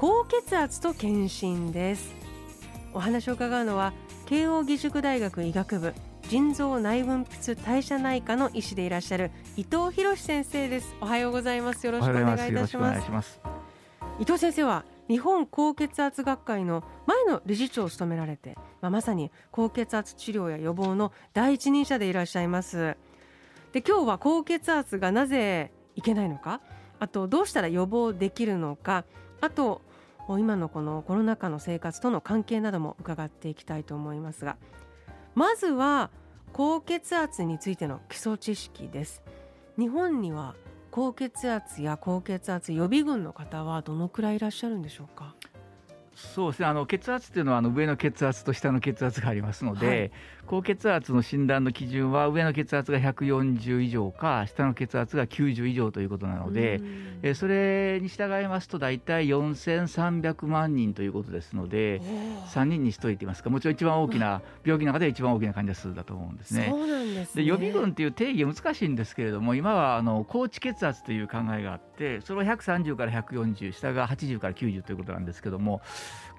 高血圧と検診です。お話を伺うのは慶應義塾大学医学部腎臓内分泌代謝内科の医師でいらっしゃる伊藤博先生です。おはようございます。よろしくお願いいたします。伊藤先生は日本高血圧学会の前の理事長を務められて、まあ、まさに高血圧治療や予防の第一人者でいらっしゃいます。で今日は高血圧がなぜいけないのかあとどうしたら予防できるのかあと今のこのコロナ禍の生活との関係なども伺っていきたいと思いますがまずは高血圧についての基礎知識です。日本には高血圧や高血圧予備軍の方はどのくらいいらっしゃるんでしょうか？そうですね。あの血圧っていうのはあの上の血圧と下の血圧がありますので、はい、高血圧の診断の基準は上の血圧が140以上か下の血圧が90以上ということなので、えそれに従いますと大体4300万人ということですので3人に1人といいますか。もちろん一番大きな 病気の中で一番大きな患者数だと思うんですね。で、予備軍っていう定義は難しいんですけれども今はあの高知血圧という考えがあってそれは130から140下が80から90ということなんですけども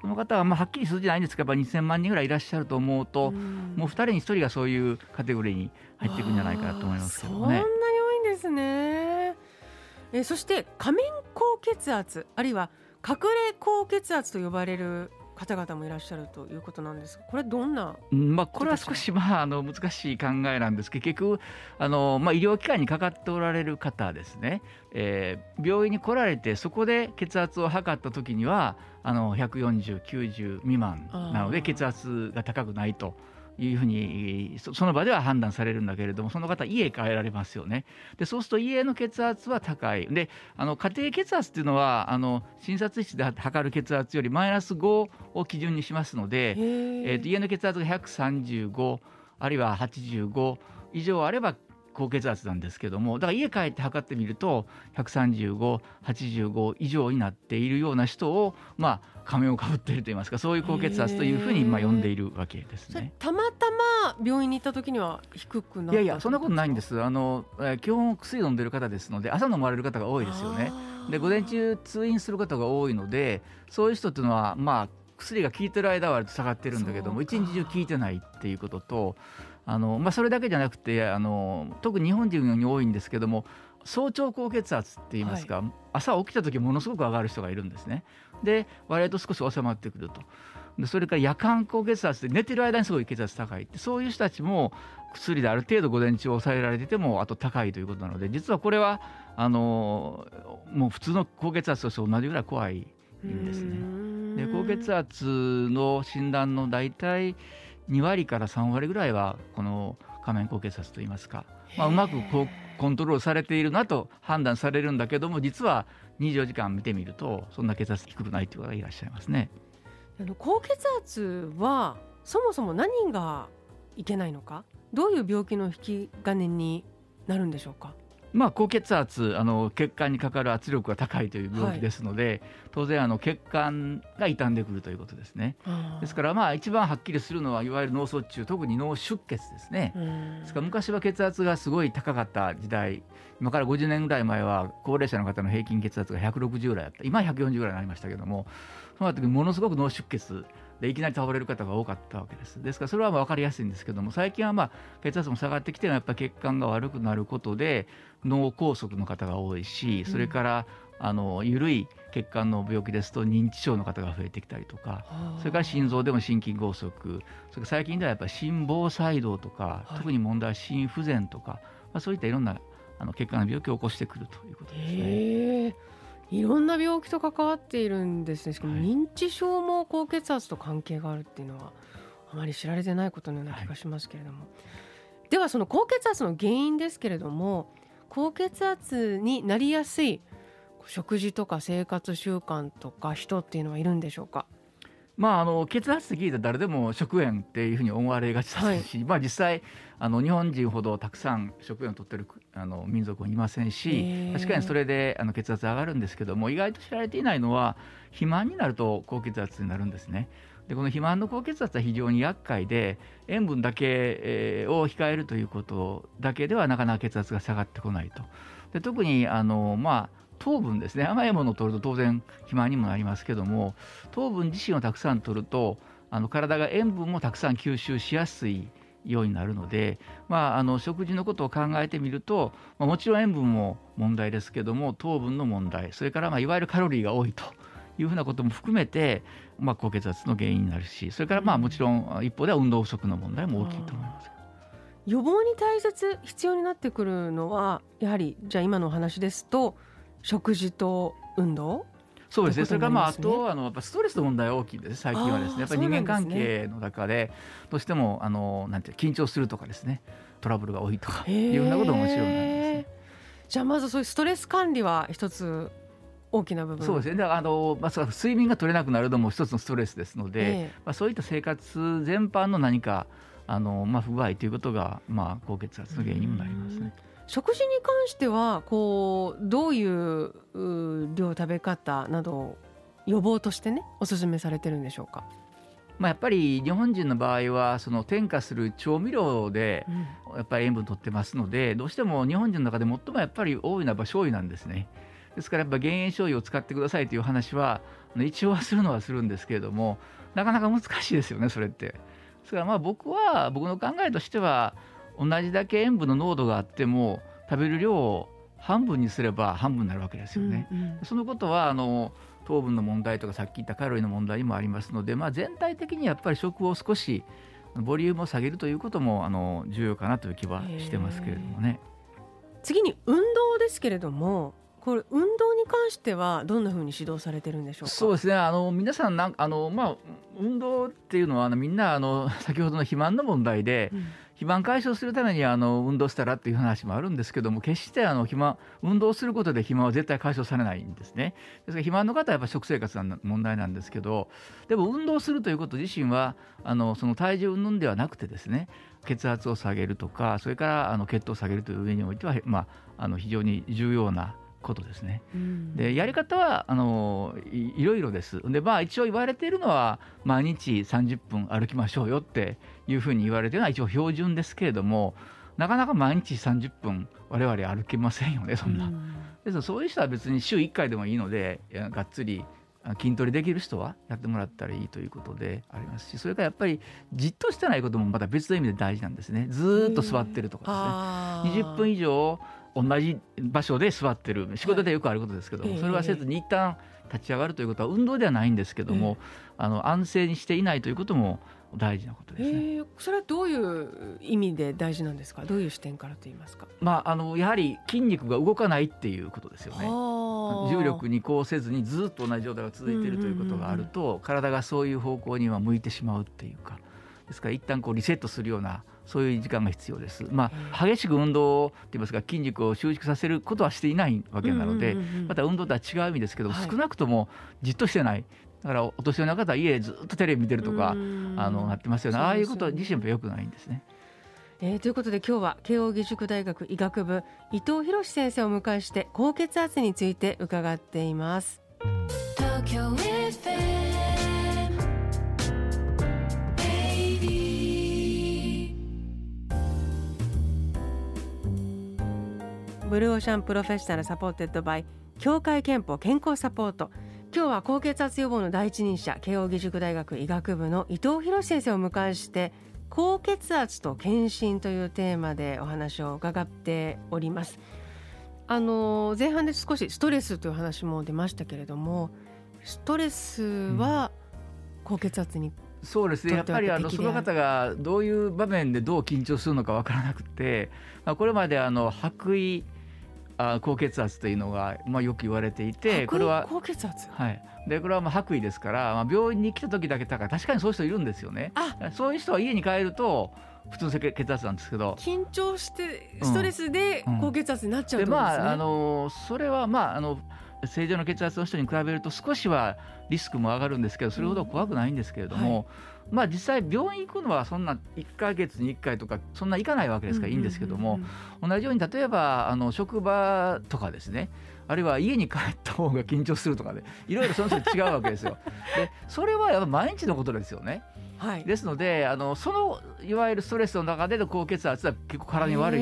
この方はまあはっきり数字ないんですけどやっぱ2000万人ぐらいいらっしゃると思うと、うもう2人に1人がそういうカテゴリーに入っていくんじゃないかなと思いますけどね。そんなに多いんですねえそして仮面高血圧あるいは隠れ高血圧と呼ばれる方々もいらっしゃるということなんですこれどんな、まあ、これは少し、まあ、あの難しい考えなんです。けど結局あの、まあ、医療機関にかかっておられる方ですね、えー、病院に来られてそこで血圧を測った時にはあの140、90未満なので血圧が高くないと。いうふうにその場では判断されるんだけれどもその方家帰られますよね。でそうすると家の血圧は高い。であの家庭血圧っていうのはあの診察室で測る血圧よりマイナス5を基準にしますので、えー、と家の血圧が135あるいは85以上あれば高血圧なんですけどもだから家帰って測ってみると13585以上になっているような人をまあ仮面をかぶっているといいますかそういう高血圧というふうにまあ呼んでいるわけですね。たまたま病院に行った時には低くないやいやそんなことないんです。あの基本薬飲んでる方ですので朝飲まれる方が多いですよね。で午前中通院する方が多いのでそういう人っていうのはまあ薬が効いてる間は下がってるんだけども一日中効いてないっていうこととあの、まあ、それだけじゃなくてあの特に日本人に多いんですけども早朝高血圧って言いますか、はい、朝起きた時ものすごく上がる人がいるんですね。で割と少し収まってくると。でそれから夜間高血圧で寝てる間にすごい血圧高いってそういう人たちも薬である程度午前中抑えられててもあと高いということなので実はこれはあのもう普通の高血圧と同じぐらい怖いんですね。で高血圧の診断の大体2割から3割ぐらいはこの仮面高血圧といいますか、まあ、うまくこうコントロールされているなと判断されるんだけども実は24時間見てみるとそんな血圧低くないという方がいらっしゃいますね。あの高血圧はそもそも何がいけないのかどういう病気の引き金になるんでしょうか？まあ、高血圧あの血管にかかる圧力が高いという病気ですので、はい、当然あの血管が傷んでくるということですねですからまあ一番はっきりするのはいわゆる脳卒中特に脳出血ですね。ですから昔は血圧がすごい高かった時代今から50年ぐらい前は高齢者の方の平均血圧が160ぐらいあった。今は140ぐらいになりましたけどもその時ものすごく脳出血でいきなり倒れる方が多かったわけです。ですからそれはまあ分かりやすいんですけども最近はまあ血圧も下がってきてやっぱ血管が悪くなることで脳梗塞の方が多いしそれからあの緩い血管の病気ですと認知症の方が増えてきたりとかそれから心臓でも心筋梗塞それから最近ではやっぱり心房細動とか、特に問題は心不全とか、まあ、そういったいろんなあの血管の病気を起こしてくるということですね。いろんな病気と関わっているんですね。しかも認知症も高血圧と関係があるっていうのはあまり知られてないことのような気がしますけれども、はい、ではその高血圧の原因ですけれども高血圧になりやすい食事とか生活習慣とか人っていうのはいるんでしょうか？まあ、あの血圧って聞いたら誰でも食塩っていうふうに思われがちですし、はい、まあ、実際あの日本人ほどたくさん食塩を取ってるあの民族はいませんし確かにそれであの血圧上がるんですけども意外と知られていないのは肥満になると高血圧になるんですね。でこの肥満の高血圧は非常に厄介で塩分だけ、えー、を控えるということだけではなかなか血圧が下がってこないと。で特にあの、まあ、糖分ですね甘いものを取ると当然肥満にもなりますけども糖分自身をたくさん取るとあの体が塩分もたくさん吸収しやすいようになるので、まあ、あの食事のことを考えてみると、まあ、もちろん塩分も問題ですけども糖分の問題それからまあいわゆるカロリーが多いというふうなことも含めて、まあ、高血圧の原因になるしそれからまあもちろん一方では運動不足の問題も大きいと思います。予防に大切必要になってくるのはやはりじゃあ今のお話ですと食事と運動？そうですね、それからまああとあのやっぱストレスの問題は大きいです最近はですね。やっぱり人間関係の中でどうしてもあのなんて緊張するとかですね。トラブルが多いとかいうようなことももちろんなんですね。じゃあまずそういうストレス管理は一つ大きな部分。そうですね。あの、まあ、睡眠が取れなくなるのも一つのストレスですので、えー、まあ、そういった生活全般の何かあの、まあ、不具合ということが、まあ、高血圧の原因にもなりますね。食事に関してはこうどういう量食べ方など予防としてねお勧めされてるんでしょうか？まあ、やっぱり日本人の場合はその添加する調味料でやっぱり塩分取ってますので、どうしても日本人の中で最もやっぱり多いのは醤油なんですね。ですからやっぱ減塩醤油を使ってくださいという話は一応はするのはするんですけれどもなかなか難しいですよねそれって。ですからまあ僕は僕の考えとしては同じだけ塩分の濃度があっても食べる量を半分にすれば半分になるわけですよね。うんうん、そのことはあの糖分の問題とかさっき言ったカロリーの問題にもありますので、まあ、全体的にやっぱり食を少しボリュームを下げるということもあの重要かなという気はしてますけれどもね。次に運動ですけれどもこれ運動に関してはどんなふうに指導されてるんでしょうか？そうですね。あの皆さんなんあの、まあ、運動っていうのはあのみんなあの先ほどの肥満の問題で、うん、肥満解消するためにあの運動したらっていう話もあるんですけども決してあの肥満運動することで肥満は絶対解消されないんですねですから肥満の方はやっぱ食生活の問題なんですけどでも運動するということ自身はあのその体重云々ではなくてですね血圧を下げるとかそれからあの血糖を下げるという上においては、まあ、あの非常に重要なことですね。うん、でやり方はあのいろいろです。でまあ一応言われているのは毎日30分歩きましょうよっていうふうに言われているのは一応標準ですけれどもなかなか毎日30分我々歩けませんよねそんな。うん、ですそういう人は別に週1回でもいいのでがっつり筋トレできる人はやってもらったらいいということでありますしそれからやっぱりじっとしてないこともまた別の意味で大事なんですね。ずっと座ってるとかですね。20分以上同じ場所で座ってる。仕事でよくあることですけども、それはせずに一旦立ち上がるということは運動ではないんですけども、あの安静にしていないということも大事なことですね、えー、それはどういう意味で大事なんですか？どういう視点からと言いますか、まあ、あのやはり筋肉が動かないっていうことですよね。重力に移行せずにずっと同じ状態が続いているということがあると、体がそういう方向には向いてしまうっていうか。ですから一旦こうリセットするようなそういう時間が必要です。まあ、激しく運動といいますか筋肉を収縮させることはしていないわけなので、また運動とは違う意味ですけど、少なくともじっとしてないだからお年寄りの方は家でずっとテレビ見てるとかあのなってますよねああいうこと自身もよくないんですね。えー、ということで今日は慶應義塾大学医学部伊藤博先生をお迎えして高血圧について伺っています。Blue Ocean Professional supported by 協会けんぽ健康サポート今日は高血圧予防の第一人者慶應義塾大学医学部の伊藤裕先生をお迎えして高血圧と検診というテーマでお話を伺っております。あの前半で少しストレスという話も出ましたけれどもストレスは高血圧に、そうですね。やっぱりあのその方がどういう場面でどう緊張するのか分からなくて、まあ、これまであの白衣あ高血圧というのが、まあ、よく言われていてこれは高血圧、はい、でこれはまあ白衣ですから、まあ、病院に来た時だけだから確かにそういう人いるんですよね。そういう人は家に帰ると普通の血圧なんですけど。緊張してストレスで高血圧になっちゃう、ねうん、でまああのそれはまああの正常な血圧の人に比べると少しはリスクも上がるんですけどそれほど怖くないんですけれども、うんはい、まあ、実際病院行くのはそんな1か月に1回とかそんな行かないわけですからいいんですけども、同じように例えばあの職場とかですねあるいは家に帰った方が緊張するとかで、ね、いろいろその人違うわけですよ。でそれはやっぱ毎日のことですよね。はい、ですのであのそのいわゆるストレスの中での高血圧は結構体に悪い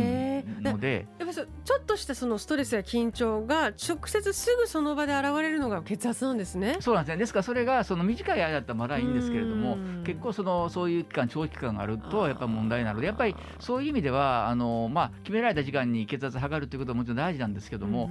ので。やっぱちょっとしたそのストレスや緊張が直接すぐその場で現れるのが血圧なんですね。そうなんですね。ですからそれがその短い間だったらまだいいんですけれども結構そのそういう期間長期間があるとやっぱり問題なのでやっぱりそういう意味ではあの、まあ、決められた時間に血圧測るということはもちろん大事なんですけども、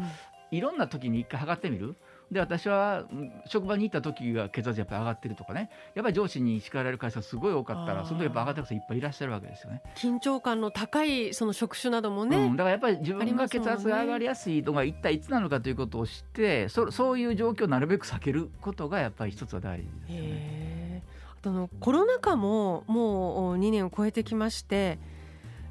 いろんな時に一回測ってみる。で私は職場に行った時が血圧やっぱり上がってるとかね。やっぱり上司に叱られる会社すごい多かったらその時やっぱ上がってる人いっぱいいらっしゃるわけですよね。緊張感の高いその職種などもね、うん、だからやっぱり自分が血圧が上がりやすいのが一体いつなのかということを知ってそそういう状況をなるべく避けることがやっぱり一つは大事ですよね。あのコロナ禍ももう2年を超えてきまして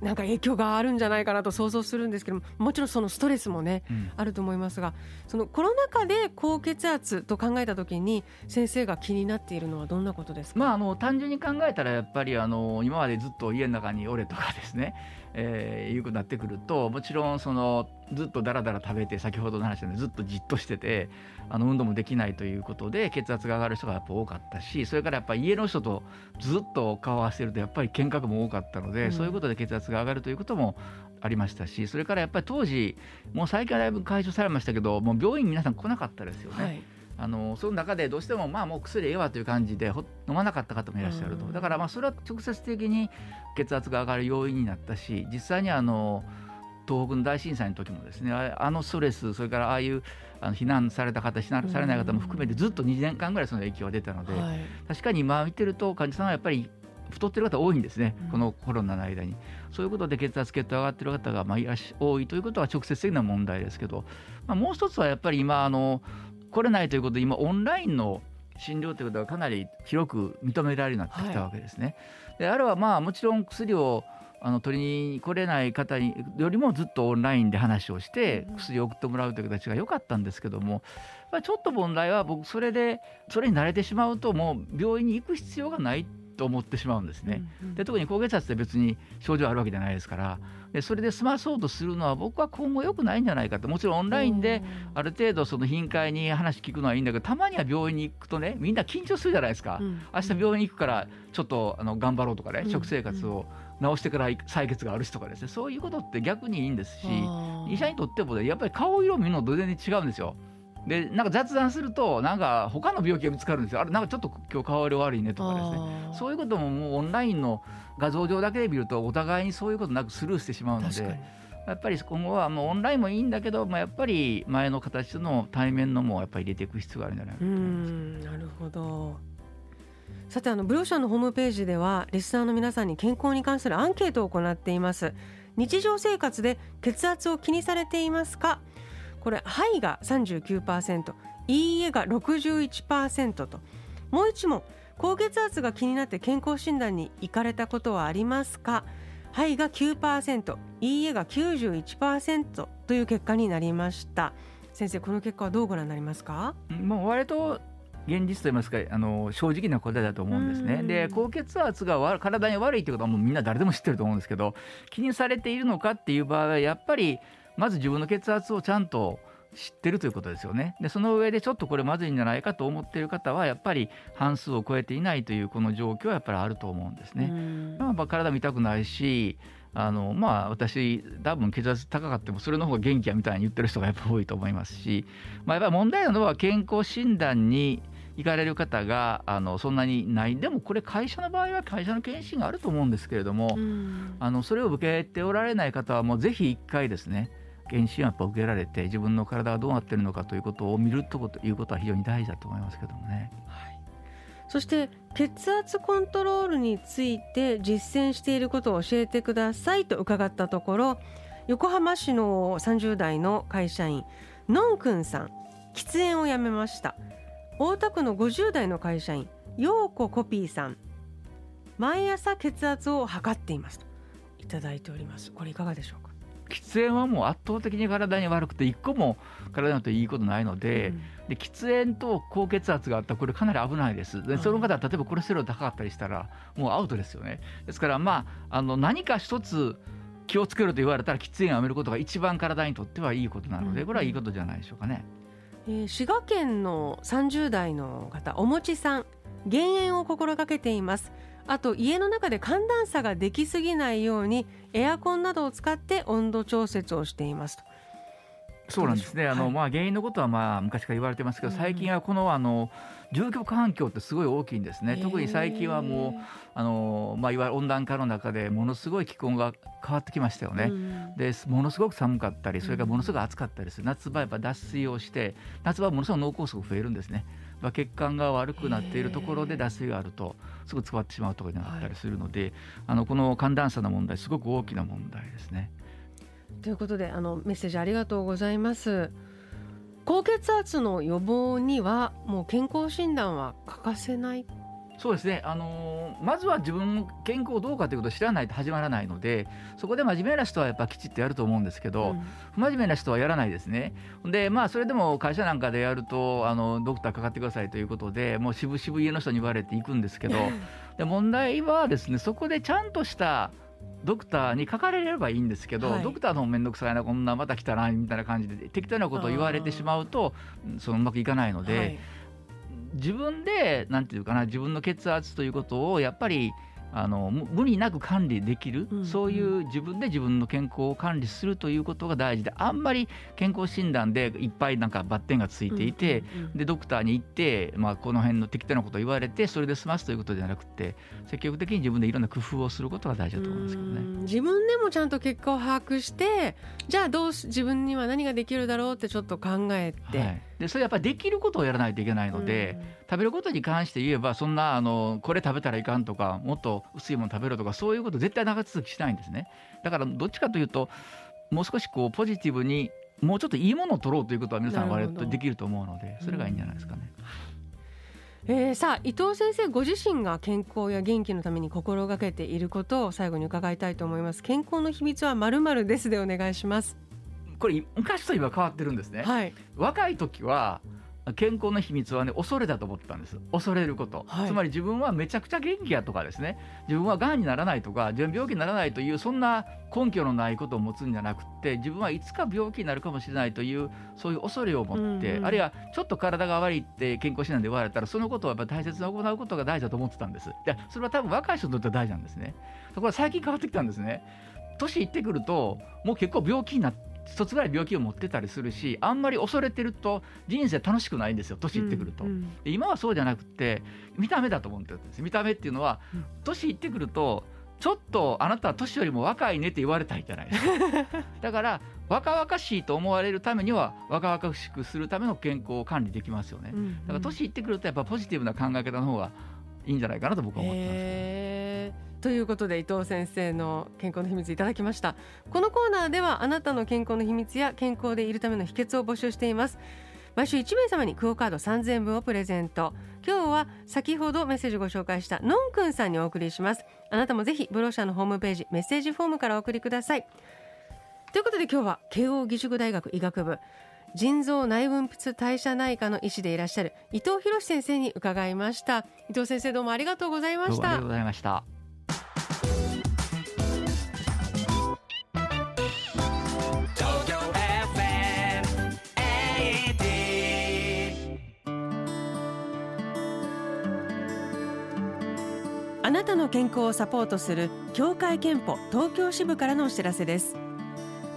なんか影響があるんじゃないかなと想像するんですけどももちろんそのストレスもね、うん、あると思いますがそのコロナ禍で高血圧と考えた時に先生が気になっているのはどんなことですか、まあ、あの単純に考えたらやっぱりあの今までずっと家の中におれとかですねえー、いうくなってくるともちろんそのずっとだらだら食べて先ほどの話でずっとじっとしててあの運動もできないということで血圧が上がる人がやっぱ多かったしそれからやっぱり家の人とずっと顔を合わせるとやっぱり見学も多かったので、うん、そういうことで血圧が上がるということもありましたしそれからやっぱり当時もう最近はだいぶ解消されましたけどもう病院皆さん来なかったですよね。はいあのその中でどうしてもまあもう薬ええわという感じで飲まなかった方もいらっしゃると、だからまあそれは直接的に血圧が上がる要因になったし実際にあの東北の大震災の時もですねあのストレスそれからああいうあの避難された方避難されない方も含めてずっと2年間ぐらいその影響が出たので、確かに今見てると患者さんはやっぱり太ってる方多いんですね、このコロナの間に。そういうことで血圧、血糖上がってる方がまあ多いということは直接的な問題ですけど、まあ、もう一つはやっぱり今あの来れないということで今オンラインの診療ということがかなり広く認められるようになってきたわけですね。はい、であれはまあもちろん薬をあの取りに来れない方によりもずっとオンラインで話をして薬を送ってもらうという形が良かったんですけどもちょっと問題は僕それでそれに慣れてしまうともう病院に行く必要がないと思ってしまうん。ですね。で特に高血圧って別に症状あるわけじゃないですから。でそれで済まそうとするのは僕は今後良くないんじゃないかと。もちろんオンラインである程度その頻回に話聞くのはいいんだけどたまには病院に行くとねみんな緊張するじゃないですか、うん、明日病院に行くからちょっとあの頑張ろうとかね、うん、食生活を直してから採血があるしとかですね。そういうことって逆にいいんですし医者にとっても、ね、やっぱり顔色を見るのと全然違うんですよ。でなんか雑談するとなんか他の病気が見つかるんですよ。あれなんかちょっと今日顔色悪いねとかですね。そういうことももうオンラインの画像上だけで見るとお互いにそういうことなくスルーしてしまうのでやっぱり今後はもうオンラインもいいんだけど、まあ、やっぱり前の形の対面のもやっぱり入れていく必要があるんじゃないかと思います。なるほど。さてあのブローシャンのホームページではリスナーの皆さんに健康に関するアンケートを行っています。日常生活で血圧を気にされていますか？これ「はい」が39%「いいえ」が61%と。もう一問高血圧が気になって健康診断に行かれたことはありますか？はいが9%いいえが91%という結果になりました。先生この結果はどうご覧になりますか？もう割と現実と言いますかあの正直な答えだと思うんですね。で高血圧が体に悪いということはもうみんな誰でも知ってると思うんですけど気にされているのかっていう場合はやっぱりまず自分の血圧をちゃんと知ってるということですよね。でその上でちょっとこれまずいんじゃないかと思っている方はやっぱり半数を超えていないというこの状況はやっぱりあると思うんですね。まあ、体も痛くないしあのまあ私多分血圧高かってもそれの方が元気やみたいに言ってる人がやっぱ多いと思いますし、まあ、やっぱり問題なのは健康診断に行かれる方があのそんなにないでもこれ会社の場合は会社の検診があると思うんですけれども、あのそれを受けておられない方はもうぜひ一回ですね検診をやっぱ受けられて自分の体がどうなっているのかということを見るということは非常に大事だと思いますけどもね。はい、そして血圧コントロールについて実践していることを教えてくださいと伺ったところ横浜市の30代の会社員のんくんさん喫煙をやめました。大田区の50代の会社員陽子コピーさん。毎朝血圧を測っていますといただいております。これいかがでしょう喫煙はもう圧倒的に体に悪くて一個も体にといいことないのでうん、で喫煙と高血圧があったらこれかなり危ないです。でその方例えばコレステロール高かったりしたらもうアウトですよね。ですからまああの何か一つ気をつけろと言われたら喫煙をやめることが一番体にとってはいいことなのでこれはいいことじゃないでしょうかね。えー、滋賀県の30代の方おもちさん減塩を心がけていますあと家の中で寒暖差ができすぎないようにエアコンなどを使って温度調節をしていますとそうなんですね。あの、はい、まあ原因のことはまあ昔から言われてますけど、最近はこのあの住居環境ってすごい大きいんですね。特に最近はもうあのまあいわゆる温暖化の中でものすごい気候が変わってきましたよね。でものすごく寒かったり、それからものすごく暑かったりする。夏場やっぱ脱水をして、夏場はものすごく脳梗塞増えるんですね。まあ血管が悪くなっているところで脱水があるとすぐ使ってしまうとかになったりするので、はい、あのこの寒暖差の問題すごく大きな問題ですね。ということであのメッセージありがとうございます。高血圧の予防にはもう健康診断は欠かせないそうですね、あのー、まずは自分の健康どうかということを知らないと始まらないのでそこで真面目な人はやっぱきちっとやると思うんですけど、うん、不真面目な人はやらないですね。でまあそれでも会社なんかでやるとあのドクターかかってくださいということでもう渋々家の人に言われていくんですけど で問題はですねそこでちゃんとしたドクターに書かれればいいんですけど、はい、ドクターの方面倒くさいなこんなまた来たなみたいな感じで適当なことを言われてしまうとそのうまくいかないので、はい、自分でなんていうかな自分の血圧ということをやっぱりあの無理なく管理できる、うん、そういう自分で自分の健康を管理するということが大事であんまり健康診断でいっぱいなんかバッテンがついていて、うんうんうん、でドクターに行って、まあ、この辺の適当なことを言われてそれで済ますということじゃなくて積極的に自分でいろんな工夫をすることが大事だと思いますけどね。自分でもちゃんと結果を把握してじゃあどう自分には何ができるだろうってちょっと考えて。はいでそれやっぱりできることをやらないといけないので、うん、食べることに関して言えばそんなあのこれ食べたらいかんとかもっと薄いもの食べろとかそういうこと絶対長続きしないんですね。だからどっちかというともう少しこうポジティブにもうちょっといいものを取ろうということは皆さん割とできると思うのでそれがいいんじゃないですかね。うん、えー、さあ伊藤先生ご自身が健康や元気のために心がけていることを最後に伺いたいと思います。健康の秘密はまるまるですでお願いしますこれ昔と今変わってるんですね、はい、若い時は健康の秘密はね恐れだと思ってたんです。恐れること、はい、つまり自分はめちゃくちゃ元気やとかですね。自分はがんにならないとか自分病気にならないというそんな根拠のないことを持つんじゃなくて自分はいつか病気になるかもしれないというそういう恐れを持って、うんうん、あるいはちょっと体が悪いって健康診断で言われたらそのことをやっぱ大切に行うことが大事だと思ってたんです。でそれは多分若い人にとっては大事なんですね。ところが最近変わってきたんですね。年いってくるともう結構病気になって一つぐらい病気を持ってたりするしあんまり恐れてると人生楽しくないんですよ年いってくると、うんうん、今はそうじゃなくて見た目だと思ってるんです。見た目っていうのは年いってくるとちょっとあなたは年よりも若いねって言われたいじゃないですか。だから若々しいと思われるためには若々しくするための健康を管理できますよね、うんうん、だから年いってくるとやっぱポジティブな考え方の方がいいんじゃないかなと僕は思ってます。ということで伊藤先生の健康の秘密いただきました。このコーナーではあなたの健康の秘密や健康でいるための秘訣を募集しています。毎週1名様にクオカード3000分をプレゼント。今日は先ほどメッセージご紹介したのんくんさんにお送りします。あなたもぜひブロシャのホームページメッセージフォームからお送りください。ということで今日は慶應義塾大学医学部。腎臓内分泌代謝内科の医師でいらっしゃる伊藤博先生に伺いました。伊藤先生どうもありがとうございました。ありがとうございました。なたの健康をサポートする協会憲法東京支部からのお知らせです。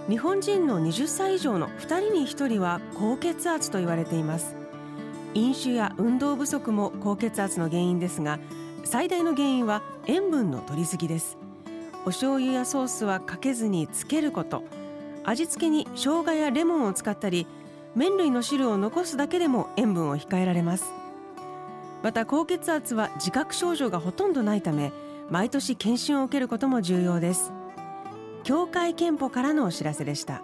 日本人の20歳以上の2人に1人は高血圧と言われています。飲酒や運動不足も高血圧の原因ですが最大の原因は塩分の摂りすぎです。お醤油やソースはかけずにつけること。味付けに生姜やレモンを使ったり麺類の汁を残すだけでも塩分を控えられます。また高血圧は自覚症状がほとんどないため毎年検診を受けることも重要です。協会憲法からのお知らせでした。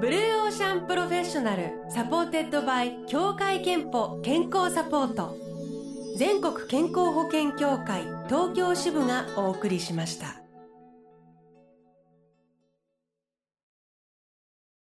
Blue Ocean Professional supported by 協会けんぽ健康サポート。全国健康保険協会東京支部がお送りしました。